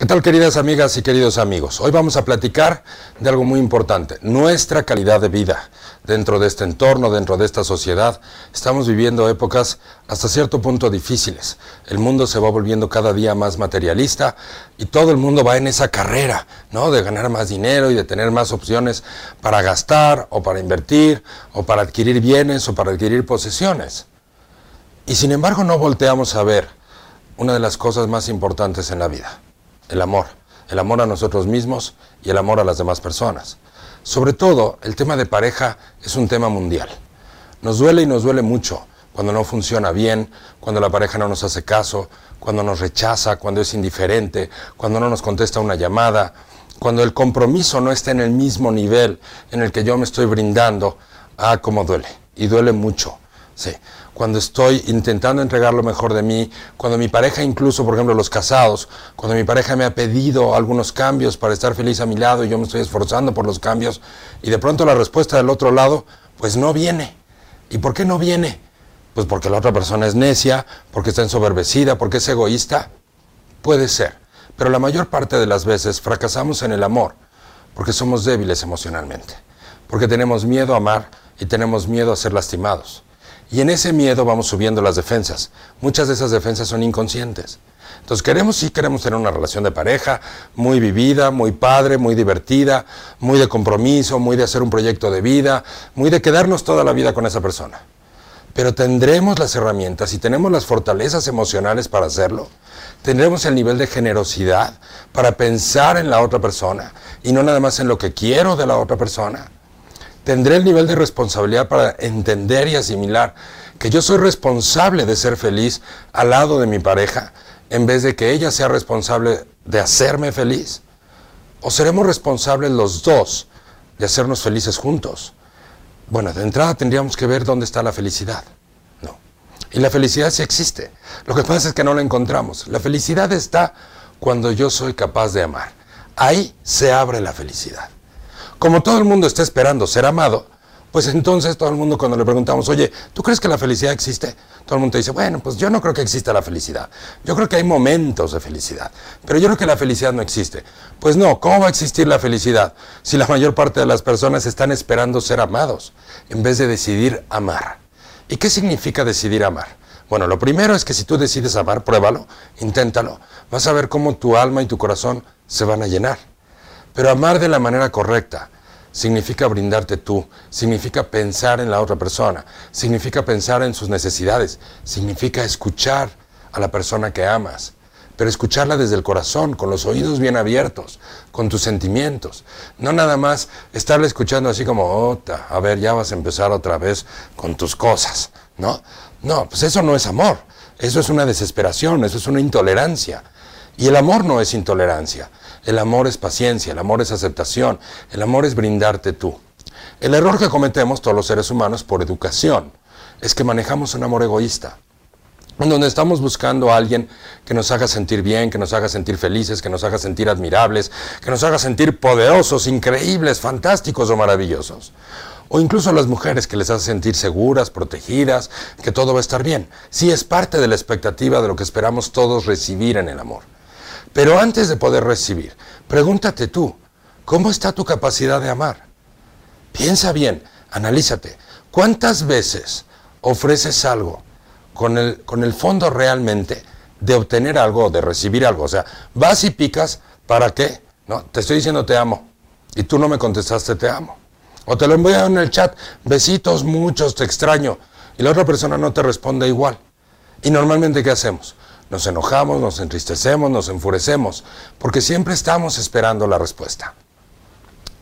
¿Qué tal queridas amigas y queridos amigos? Hoy vamos a platicar de algo muy importante, nuestra calidad de vida. Dentro de este entorno, dentro de esta sociedad, estamos viviendo épocas hasta cierto punto difíciles. El mundo se va volviendo cada día más materialista y todo el mundo va en esa carrera, ¿no? De ganar más dinero y de tener más opciones para gastar o para invertir o para adquirir bienes o para adquirir posesiones. Y sin embargo no volteamos a ver una de las cosas más importantes en la vida el amor, el amor a nosotros mismos y el amor a las demás personas. Sobre todo, el tema de pareja es un tema mundial. Nos duele y nos duele mucho cuando no funciona bien, cuando la pareja no nos hace caso, cuando nos rechaza, cuando es indiferente, cuando no nos contesta una llamada, cuando el compromiso no está en el mismo nivel en el que yo me estoy brindando. Ah, cómo duele. Y duele mucho. Sí cuando estoy intentando entregar lo mejor de mí, cuando mi pareja, incluso por ejemplo los casados, cuando mi pareja me ha pedido algunos cambios para estar feliz a mi lado y yo me estoy esforzando por los cambios y de pronto la respuesta del otro lado, pues no viene. ¿Y por qué no viene? Pues porque la otra persona es necia, porque está ensoberbecida, porque es egoísta. Puede ser, pero la mayor parte de las veces fracasamos en el amor porque somos débiles emocionalmente, porque tenemos miedo a amar y tenemos miedo a ser lastimados. Y en ese miedo vamos subiendo las defensas. Muchas de esas defensas son inconscientes. Entonces queremos, sí queremos tener una relación de pareja muy vivida, muy padre, muy divertida, muy de compromiso, muy de hacer un proyecto de vida, muy de quedarnos toda la vida con esa persona. Pero tendremos las herramientas y tenemos las fortalezas emocionales para hacerlo. Tendremos el nivel de generosidad para pensar en la otra persona y no nada más en lo que quiero de la otra persona. Tendré el nivel de responsabilidad para entender y asimilar que yo soy responsable de ser feliz al lado de mi pareja en vez de que ella sea responsable de hacerme feliz. ¿O seremos responsables los dos de hacernos felices juntos? Bueno, de entrada tendríamos que ver dónde está la felicidad. No. Y la felicidad sí existe. Lo que pasa es que no la encontramos. La felicidad está cuando yo soy capaz de amar. Ahí se abre la felicidad. Como todo el mundo está esperando ser amado, pues entonces todo el mundo cuando le preguntamos, oye, ¿tú crees que la felicidad existe? Todo el mundo dice, bueno, pues yo no creo que exista la felicidad. Yo creo que hay momentos de felicidad, pero yo creo que la felicidad no existe. Pues no, ¿cómo va a existir la felicidad si la mayor parte de las personas están esperando ser amados en vez de decidir amar? ¿Y qué significa decidir amar? Bueno, lo primero es que si tú decides amar, pruébalo, inténtalo. Vas a ver cómo tu alma y tu corazón se van a llenar. Pero amar de la manera correcta significa brindarte tú, significa pensar en la otra persona, significa pensar en sus necesidades, significa escuchar a la persona que amas, pero escucharla desde el corazón, con los oídos bien abiertos, con tus sentimientos. No nada más estarle escuchando así como, a ver, ya vas a empezar otra vez con tus cosas, ¿no? No, pues eso no es amor, eso es una desesperación, eso es una intolerancia. Y el amor no es intolerancia. El amor es paciencia, el amor es aceptación, el amor es brindarte tú. El error que cometemos todos los seres humanos por educación es que manejamos un amor egoísta, en donde estamos buscando a alguien que nos haga sentir bien, que nos haga sentir felices, que nos haga sentir admirables, que nos haga sentir poderosos, increíbles, fantásticos o maravillosos. O incluso a las mujeres que les hace sentir seguras, protegidas, que todo va a estar bien. Sí es parte de la expectativa de lo que esperamos todos recibir en el amor. Pero antes de poder recibir, pregúntate tú, ¿cómo está tu capacidad de amar? Piensa bien, analízate. ¿Cuántas veces ofreces algo con el, con el fondo realmente de obtener algo, de recibir algo? O sea, vas y picas, ¿para qué? No, te estoy diciendo te amo y tú no me contestaste te amo. O te lo envío en el chat, besitos muchos, te extraño, y la otra persona no te responde igual. ¿Y normalmente qué hacemos? Nos enojamos, nos entristecemos, nos enfurecemos, porque siempre estamos esperando la respuesta.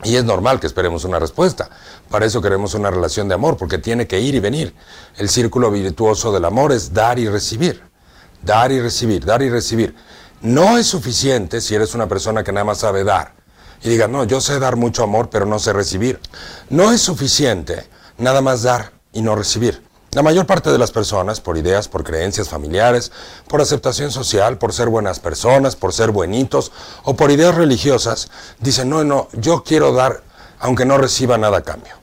Y es normal que esperemos una respuesta. Para eso queremos una relación de amor, porque tiene que ir y venir. El círculo virtuoso del amor es dar y recibir. Dar y recibir, dar y recibir. No es suficiente si eres una persona que nada más sabe dar. Y diga, no, yo sé dar mucho amor, pero no sé recibir. No es suficiente nada más dar y no recibir. La mayor parte de las personas, por ideas, por creencias familiares, por aceptación social, por ser buenas personas, por ser buenitos o por ideas religiosas, dicen, no, no, yo quiero dar aunque no reciba nada a cambio.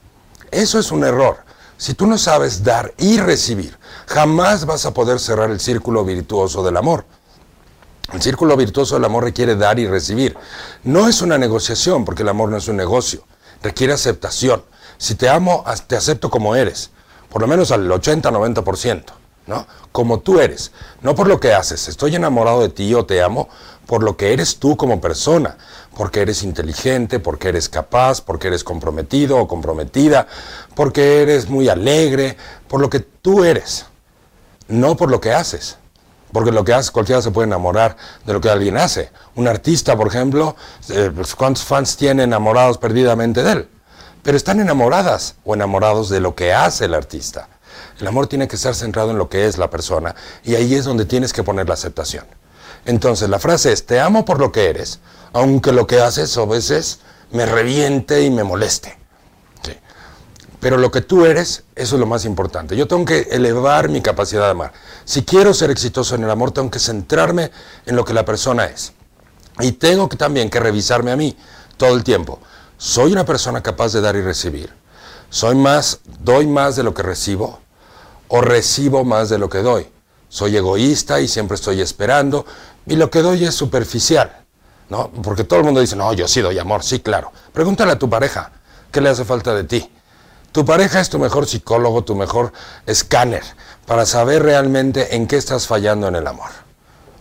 Eso es un error. Si tú no sabes dar y recibir, jamás vas a poder cerrar el círculo virtuoso del amor. El círculo virtuoso del amor requiere dar y recibir. No es una negociación, porque el amor no es un negocio. Requiere aceptación. Si te amo, te acepto como eres. Por lo menos al 80-90%. ¿no? Como tú eres. No por lo que haces. Estoy enamorado de ti o te amo por lo que eres tú como persona. Porque eres inteligente, porque eres capaz, porque eres comprometido o comprometida, porque eres muy alegre, por lo que tú eres. No por lo que haces. Porque lo que hace, cualquiera se puede enamorar de lo que alguien hace. Un artista, por ejemplo, eh, pues, ¿cuántos fans tiene enamorados perdidamente de él? Pero están enamoradas o enamorados de lo que hace el artista. El amor tiene que estar centrado en lo que es la persona y ahí es donde tienes que poner la aceptación. Entonces la frase es, te amo por lo que eres, aunque lo que haces a veces me reviente y me moleste. Pero lo que tú eres, eso es lo más importante. Yo tengo que elevar mi capacidad de amar. Si quiero ser exitoso en el amor, tengo que centrarme en lo que la persona es. Y tengo que también que revisarme a mí todo el tiempo. ¿Soy una persona capaz de dar y recibir? ¿Soy más, doy más de lo que recibo? ¿O recibo más de lo que doy? Soy egoísta y siempre estoy esperando y lo que doy es superficial. ¿no? Porque todo el mundo dice, no, yo sí doy amor, sí, claro. Pregúntale a tu pareja, ¿qué le hace falta de ti? Tu pareja es tu mejor psicólogo, tu mejor escáner para saber realmente en qué estás fallando en el amor.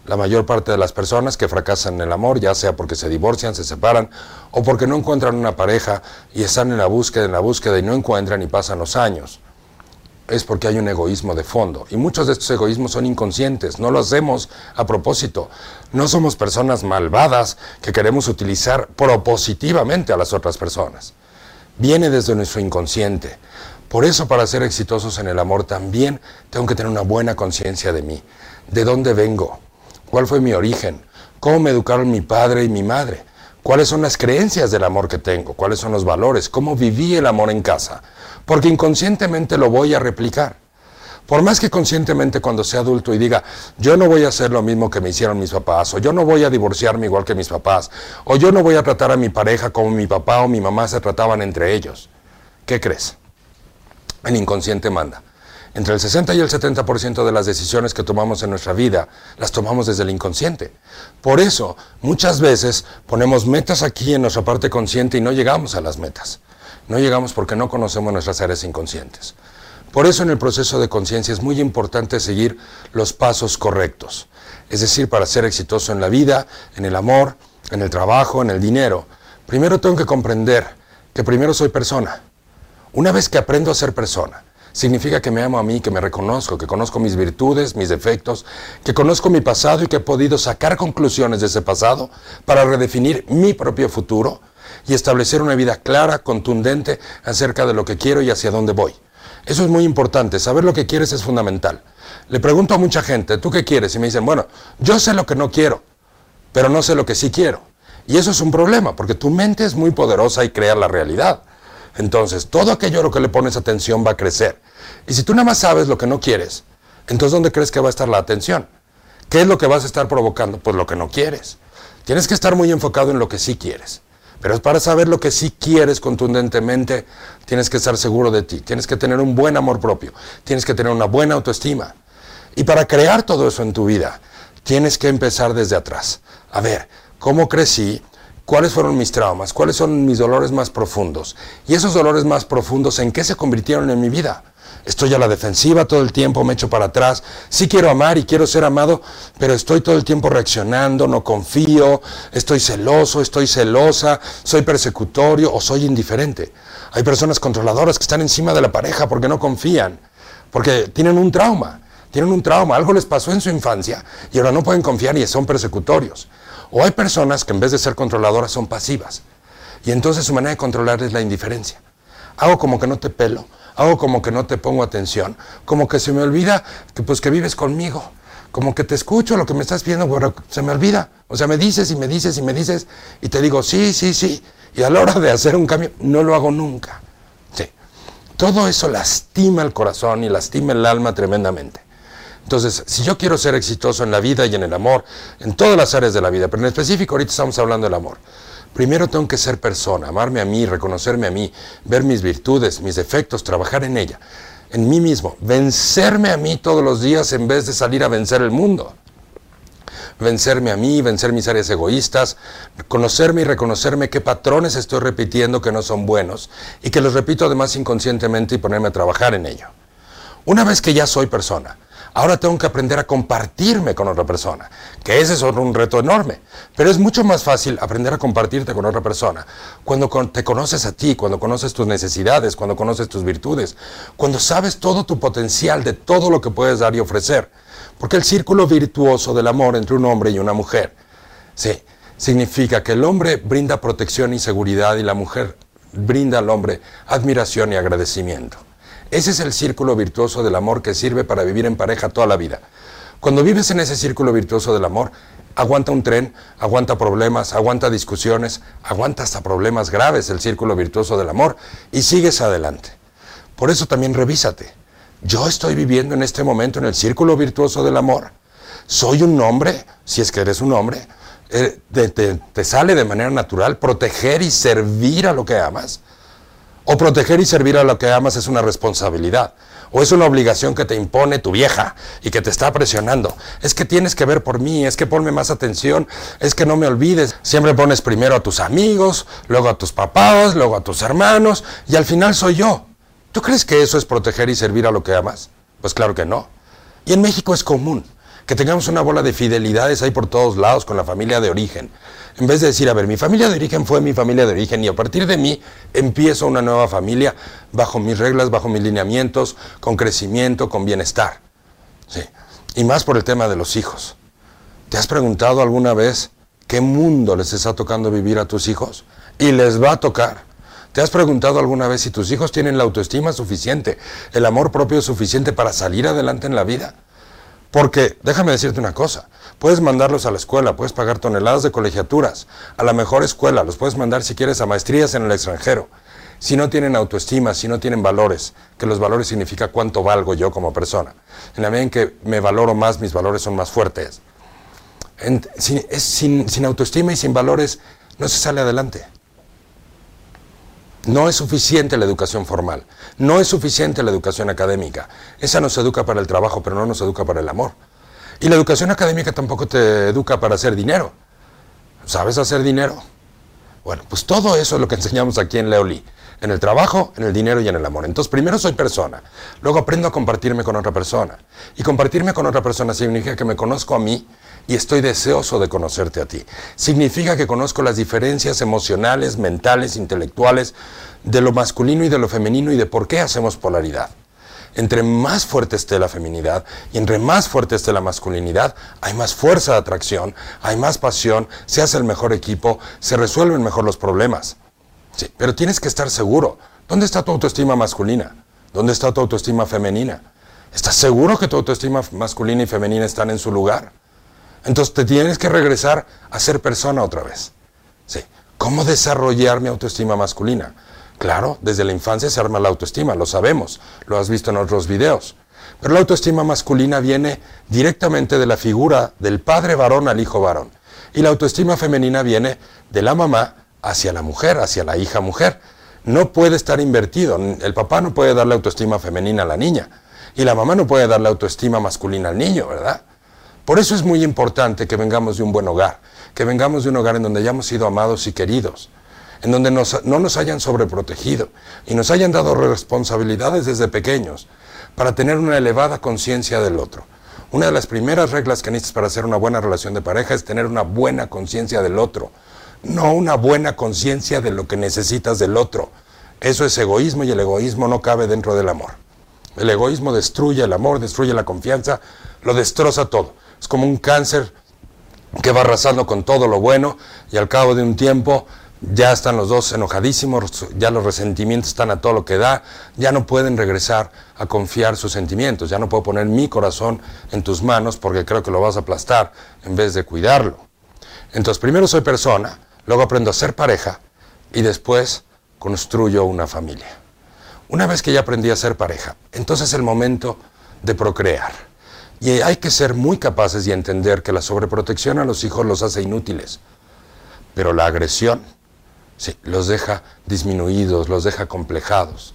La mayor parte de las personas que fracasan en el amor, ya sea porque se divorcian, se separan o porque no encuentran una pareja y están en la búsqueda, en la búsqueda y no encuentran y pasan los años, es porque hay un egoísmo de fondo. Y muchos de estos egoísmos son inconscientes, no lo hacemos a propósito. No somos personas malvadas que queremos utilizar propositivamente a las otras personas viene desde nuestro inconsciente. Por eso para ser exitosos en el amor también tengo que tener una buena conciencia de mí. ¿De dónde vengo? ¿Cuál fue mi origen? ¿Cómo me educaron mi padre y mi madre? ¿Cuáles son las creencias del amor que tengo? ¿Cuáles son los valores? ¿Cómo viví el amor en casa? Porque inconscientemente lo voy a replicar. Por más que conscientemente cuando sea adulto y diga, yo no voy a hacer lo mismo que me hicieron mis papás, o yo no voy a divorciarme igual que mis papás, o yo no voy a tratar a mi pareja como mi papá o mi mamá se trataban entre ellos. ¿Qué crees? El inconsciente manda. Entre el 60 y el 70% de las decisiones que tomamos en nuestra vida las tomamos desde el inconsciente. Por eso, muchas veces ponemos metas aquí en nuestra parte consciente y no llegamos a las metas. No llegamos porque no conocemos nuestras áreas inconscientes. Por eso en el proceso de conciencia es muy importante seguir los pasos correctos. Es decir, para ser exitoso en la vida, en el amor, en el trabajo, en el dinero, primero tengo que comprender que primero soy persona. Una vez que aprendo a ser persona, significa que me amo a mí, que me reconozco, que conozco mis virtudes, mis defectos, que conozco mi pasado y que he podido sacar conclusiones de ese pasado para redefinir mi propio futuro y establecer una vida clara, contundente acerca de lo que quiero y hacia dónde voy. Eso es muy importante, saber lo que quieres es fundamental. Le pregunto a mucha gente, ¿tú qué quieres? Y me dicen, bueno, yo sé lo que no quiero, pero no sé lo que sí quiero. Y eso es un problema, porque tu mente es muy poderosa y crea la realidad. Entonces, todo aquello a lo que le pones atención va a crecer. Y si tú nada más sabes lo que no quieres, entonces ¿dónde crees que va a estar la atención? ¿Qué es lo que vas a estar provocando? Pues lo que no quieres. Tienes que estar muy enfocado en lo que sí quieres. Pero para saber lo que sí quieres contundentemente, tienes que estar seguro de ti, tienes que tener un buen amor propio, tienes que tener una buena autoestima. Y para crear todo eso en tu vida, tienes que empezar desde atrás. A ver, ¿cómo crecí? ¿Cuáles fueron mis traumas? ¿Cuáles son mis dolores más profundos? Y esos dolores más profundos, ¿en qué se convirtieron en mi vida? Estoy a la defensiva todo el tiempo, me echo para atrás. Sí quiero amar y quiero ser amado, pero estoy todo el tiempo reaccionando, no confío, estoy celoso, estoy celosa, soy persecutorio o soy indiferente. Hay personas controladoras que están encima de la pareja porque no confían, porque tienen un trauma, tienen un trauma, algo les pasó en su infancia y ahora no pueden confiar y son persecutorios. O hay personas que en vez de ser controladoras son pasivas. Y entonces su manera de controlar es la indiferencia. Hago como que no te pelo, hago como que no te pongo atención, como que se me olvida que pues que vives conmigo, como que te escucho lo que me estás pidiendo, pero se me olvida. O sea, me dices y me dices y me dices y te digo, sí, sí, sí. Y a la hora de hacer un cambio, no lo hago nunca. Sí. Todo eso lastima el corazón y lastima el alma tremendamente. Entonces, si yo quiero ser exitoso en la vida y en el amor, en todas las áreas de la vida, pero en específico ahorita estamos hablando del amor, Primero tengo que ser persona, amarme a mí, reconocerme a mí, ver mis virtudes, mis defectos, trabajar en ella, en mí mismo, vencerme a mí todos los días en vez de salir a vencer el mundo. vencerme a mí, vencer mis áreas egoístas, conocerme y reconocerme qué patrones estoy repitiendo que no son buenos y que los repito además inconscientemente y ponerme a trabajar en ello. Una vez que ya soy persona, ahora tengo que aprender a compartirme con otra persona, que ese es un reto enorme. Pero es mucho más fácil aprender a compartirte con otra persona cuando te conoces a ti, cuando conoces tus necesidades, cuando conoces tus virtudes, cuando sabes todo tu potencial de todo lo que puedes dar y ofrecer. Porque el círculo virtuoso del amor entre un hombre y una mujer, sí, significa que el hombre brinda protección y seguridad y la mujer brinda al hombre admiración y agradecimiento. Ese es el círculo virtuoso del amor que sirve para vivir en pareja toda la vida. Cuando vives en ese círculo virtuoso del amor, aguanta un tren, aguanta problemas, aguanta discusiones, aguanta hasta problemas graves el círculo virtuoso del amor y sigues adelante. Por eso también revísate. Yo estoy viviendo en este momento en el círculo virtuoso del amor. Soy un hombre, si es que eres un hombre, eh, te sale de manera natural proteger y servir a lo que amas. O proteger y servir a lo que amas es una responsabilidad. O es una obligación que te impone tu vieja y que te está presionando. Es que tienes que ver por mí, es que ponme más atención, es que no me olvides. Siempre pones primero a tus amigos, luego a tus papás, luego a tus hermanos y al final soy yo. ¿Tú crees que eso es proteger y servir a lo que amas? Pues claro que no. Y en México es común que tengamos una bola de fidelidades ahí por todos lados con la familia de origen. En vez de decir, a ver, mi familia de origen fue mi familia de origen y a partir de mí empiezo una nueva familia bajo mis reglas, bajo mis lineamientos, con crecimiento, con bienestar. Sí. Y más por el tema de los hijos. ¿Te has preguntado alguna vez qué mundo les está tocando vivir a tus hijos? Y les va a tocar. ¿Te has preguntado alguna vez si tus hijos tienen la autoestima suficiente, el amor propio suficiente para salir adelante en la vida? Porque, déjame decirte una cosa, puedes mandarlos a la escuela, puedes pagar toneladas de colegiaturas, a la mejor escuela, los puedes mandar si quieres a maestrías en el extranjero. Si no tienen autoestima, si no tienen valores, que los valores significa cuánto valgo yo como persona. En la medida en que me valoro más, mis valores son más fuertes. sin autoestima y sin valores no se sale adelante. No es suficiente la educación formal, no es suficiente la educación académica. Esa nos educa para el trabajo, pero no nos educa para el amor. Y la educación académica tampoco te educa para hacer dinero. ¿Sabes hacer dinero? Bueno, pues todo eso es lo que enseñamos aquí en Leoli. En el trabajo, en el dinero y en el amor. Entonces, primero soy persona. Luego aprendo a compartirme con otra persona. Y compartirme con otra persona significa que me conozco a mí y estoy deseoso de conocerte a ti. Significa que conozco las diferencias emocionales, mentales, intelectuales de lo masculino y de lo femenino y de por qué hacemos polaridad. Entre más fuerte esté la feminidad y entre más fuerte esté la masculinidad, hay más fuerza de atracción, hay más pasión, se hace el mejor equipo, se resuelven mejor los problemas. Pero tienes que estar seguro. ¿Dónde está tu autoestima masculina? ¿Dónde está tu autoestima femenina? ¿Estás seguro que tu autoestima masculina y femenina están en su lugar? Entonces te tienes que regresar a ser persona otra vez. Sí. ¿Cómo desarrollar mi autoestima masculina? Claro, desde la infancia se arma la autoestima, lo sabemos, lo has visto en otros videos. Pero la autoestima masculina viene directamente de la figura del padre varón al hijo varón. Y la autoestima femenina viene de la mamá hacia la mujer, hacia la hija mujer. No puede estar invertido. El papá no puede darle autoestima femenina a la niña. Y la mamá no puede darle autoestima masculina al niño, ¿verdad? Por eso es muy importante que vengamos de un buen hogar, que vengamos de un hogar en donde hayamos sido amados y queridos, en donde no nos hayan sobreprotegido y nos hayan dado responsabilidades desde pequeños para tener una elevada conciencia del otro. Una de las primeras reglas que necesitas para hacer una buena relación de pareja es tener una buena conciencia del otro, no una buena conciencia de lo que necesitas del otro. Eso es egoísmo y el egoísmo no cabe dentro del amor. El egoísmo destruye el amor, destruye la confianza, lo destroza todo. Es como un cáncer que va arrasando con todo lo bueno y al cabo de un tiempo ya están los dos enojadísimos, ya los resentimientos están a todo lo que da, ya no pueden regresar a confiar sus sentimientos, ya no puedo poner mi corazón en tus manos porque creo que lo vas a aplastar en vez de cuidarlo. Entonces primero soy persona, luego aprendo a ser pareja y después construyo una familia. Una vez que ya aprendí a ser pareja, entonces es el momento de procrear. Y hay que ser muy capaces y entender que la sobreprotección a los hijos los hace inútiles. Pero la agresión, sí, los deja disminuidos, los deja complejados.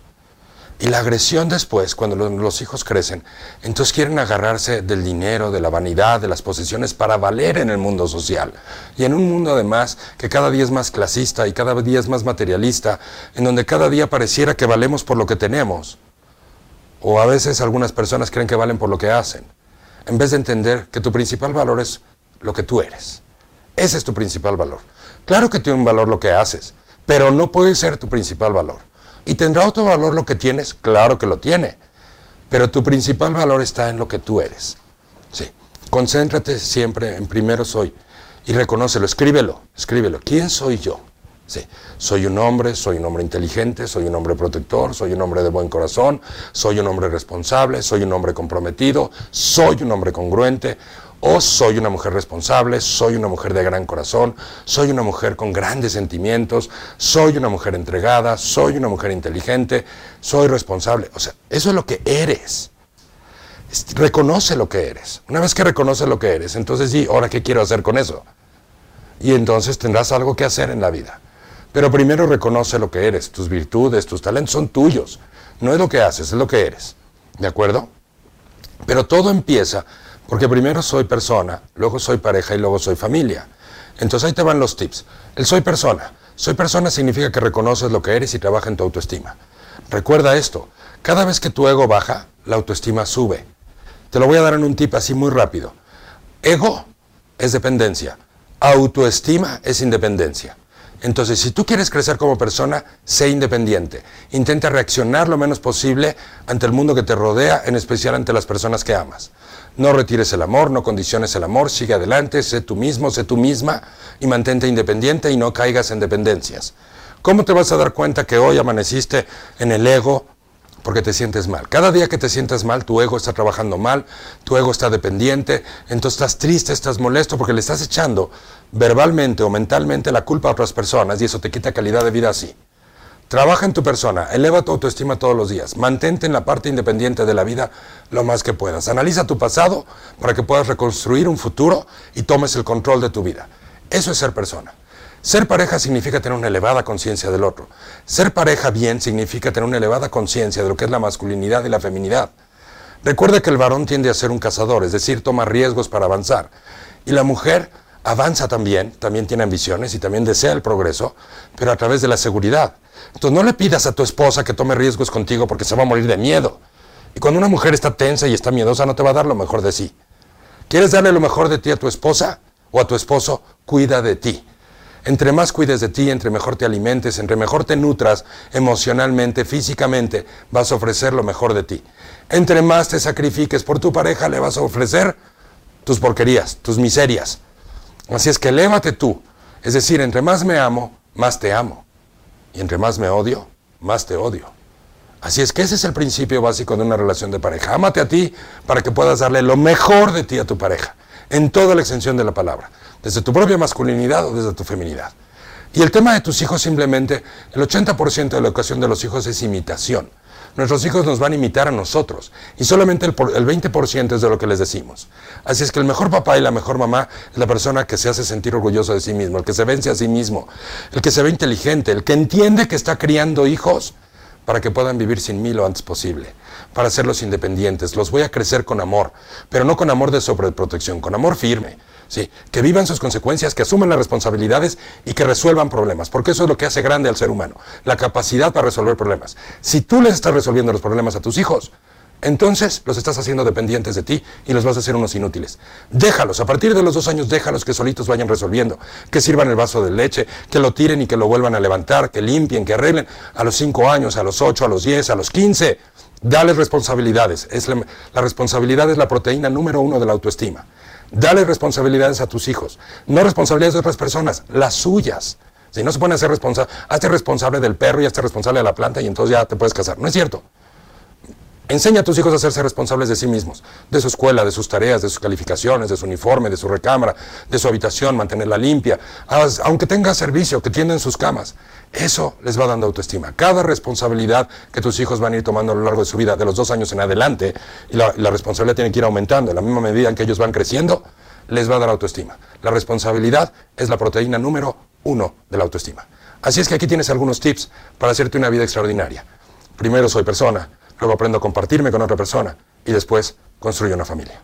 Y la agresión después, cuando los hijos crecen, entonces quieren agarrarse del dinero, de la vanidad, de las posesiones para valer en el mundo social. Y en un mundo además que cada día es más clasista y cada día es más materialista, en donde cada día pareciera que valemos por lo que tenemos. O a veces algunas personas creen que valen por lo que hacen, en vez de entender que tu principal valor es lo que tú eres. Ese es tu principal valor. Claro que tiene un valor lo que haces, pero no puede ser tu principal valor. ¿Y tendrá otro valor lo que tienes? Claro que lo tiene. Pero tu principal valor está en lo que tú eres. Sí. Concéntrate siempre en primero soy. Y reconócelo, escríbelo, escríbelo. ¿Quién soy yo? Sí. Soy un hombre, soy un hombre inteligente, soy un hombre protector, soy un hombre de buen corazón, soy un hombre responsable, soy un hombre comprometido, soy un hombre congruente, o soy una mujer responsable, soy una mujer de gran corazón, soy una mujer con grandes sentimientos, soy una mujer entregada, soy una mujer inteligente, soy responsable. O sea, eso es lo que eres. Reconoce lo que eres. Una vez que reconoces lo que eres, entonces sí, ahora qué quiero hacer con eso. Y entonces tendrás algo que hacer en la vida. Pero primero reconoce lo que eres, tus virtudes, tus talentos son tuyos. No es lo que haces, es lo que eres. ¿De acuerdo? Pero todo empieza porque primero soy persona, luego soy pareja y luego soy familia. Entonces ahí te van los tips. El soy persona. Soy persona significa que reconoces lo que eres y trabaja en tu autoestima. Recuerda esto, cada vez que tu ego baja, la autoestima sube. Te lo voy a dar en un tip así muy rápido. Ego es dependencia, autoestima es independencia. Entonces, si tú quieres crecer como persona, sé independiente. Intenta reaccionar lo menos posible ante el mundo que te rodea, en especial ante las personas que amas. No retires el amor, no condiciones el amor, sigue adelante, sé tú mismo, sé tú misma y mantente independiente y no caigas en dependencias. ¿Cómo te vas a dar cuenta que hoy amaneciste en el ego porque te sientes mal? Cada día que te sientes mal, tu ego está trabajando mal, tu ego está dependiente, entonces estás triste, estás molesto porque le estás echando verbalmente o mentalmente la culpa a otras personas y eso te quita calidad de vida así. Trabaja en tu persona, eleva tu autoestima todos los días, mantente en la parte independiente de la vida lo más que puedas. Analiza tu pasado para que puedas reconstruir un futuro y tomes el control de tu vida. Eso es ser persona. Ser pareja significa tener una elevada conciencia del otro. Ser pareja bien significa tener una elevada conciencia de lo que es la masculinidad y la feminidad. Recuerda que el varón tiende a ser un cazador, es decir, toma riesgos para avanzar. Y la mujer avanza también, también tiene ambiciones y también desea el progreso, pero a través de la seguridad. Entonces no le pidas a tu esposa que tome riesgos contigo porque se va a morir de miedo. Y cuando una mujer está tensa y está miedosa, no te va a dar lo mejor de sí. ¿Quieres darle lo mejor de ti a tu esposa o a tu esposo? Cuida de ti. Entre más cuides de ti, entre mejor te alimentes, entre mejor te nutras emocionalmente, físicamente, vas a ofrecer lo mejor de ti. Entre más te sacrifiques por tu pareja, le vas a ofrecer tus porquerías, tus miserias. Así es que elévate tú. Es decir, entre más me amo, más te amo. Y entre más me odio, más te odio. Así es que ese es el principio básico de una relación de pareja. Ámate a ti para que puedas darle lo mejor de ti a tu pareja, en toda la extensión de la palabra, desde tu propia masculinidad o desde tu feminidad. Y el tema de tus hijos simplemente, el 80% de la educación de los hijos es imitación. Nuestros hijos nos van a imitar a nosotros y solamente el, el 20% es de lo que les decimos. Así es que el mejor papá y la mejor mamá es la persona que se hace sentir orgulloso de sí mismo, el que se vence a sí mismo, el que se ve inteligente, el que entiende que está criando hijos para que puedan vivir sin mí lo antes posible, para hacerlos independientes. Los voy a crecer con amor, pero no con amor de sobreprotección, con amor firme Sí, que vivan sus consecuencias, que asuman las responsabilidades y que resuelvan problemas, porque eso es lo que hace grande al ser humano, la capacidad para resolver problemas. Si tú les estás resolviendo los problemas a tus hijos, entonces los estás haciendo dependientes de ti y los vas a hacer unos inútiles. Déjalos, a partir de los dos años déjalos que solitos vayan resolviendo, que sirvan el vaso de leche, que lo tiren y que lo vuelvan a levantar, que limpien, que arreglen a los cinco años, a los ocho, a los diez, a los quince. Dale responsabilidades. Es la responsabilidad es la proteína número uno de la autoestima. Dale responsabilidades a tus hijos. No responsabilidades de otras personas, las suyas. Si no se a ser responsable, hazte responsable del perro y hazte responsable de la planta y entonces ya te puedes casar. No es cierto. Enseña a tus hijos a hacerse responsables de sí mismos, de su escuela, de sus tareas, de sus calificaciones, de su uniforme, de su recámara, de su habitación, mantenerla limpia, aunque tenga servicio, que tienden sus camas. Eso les va dando autoestima. Cada responsabilidad que tus hijos van a ir tomando a lo largo de su vida, de los dos años en adelante, y la, la responsabilidad tiene que ir aumentando en la misma medida en que ellos van creciendo, les va a dar autoestima. La responsabilidad es la proteína número uno de la autoestima. Así es que aquí tienes algunos tips para hacerte una vida extraordinaria. Primero soy persona, luego aprendo a compartirme con otra persona y después construyo una familia.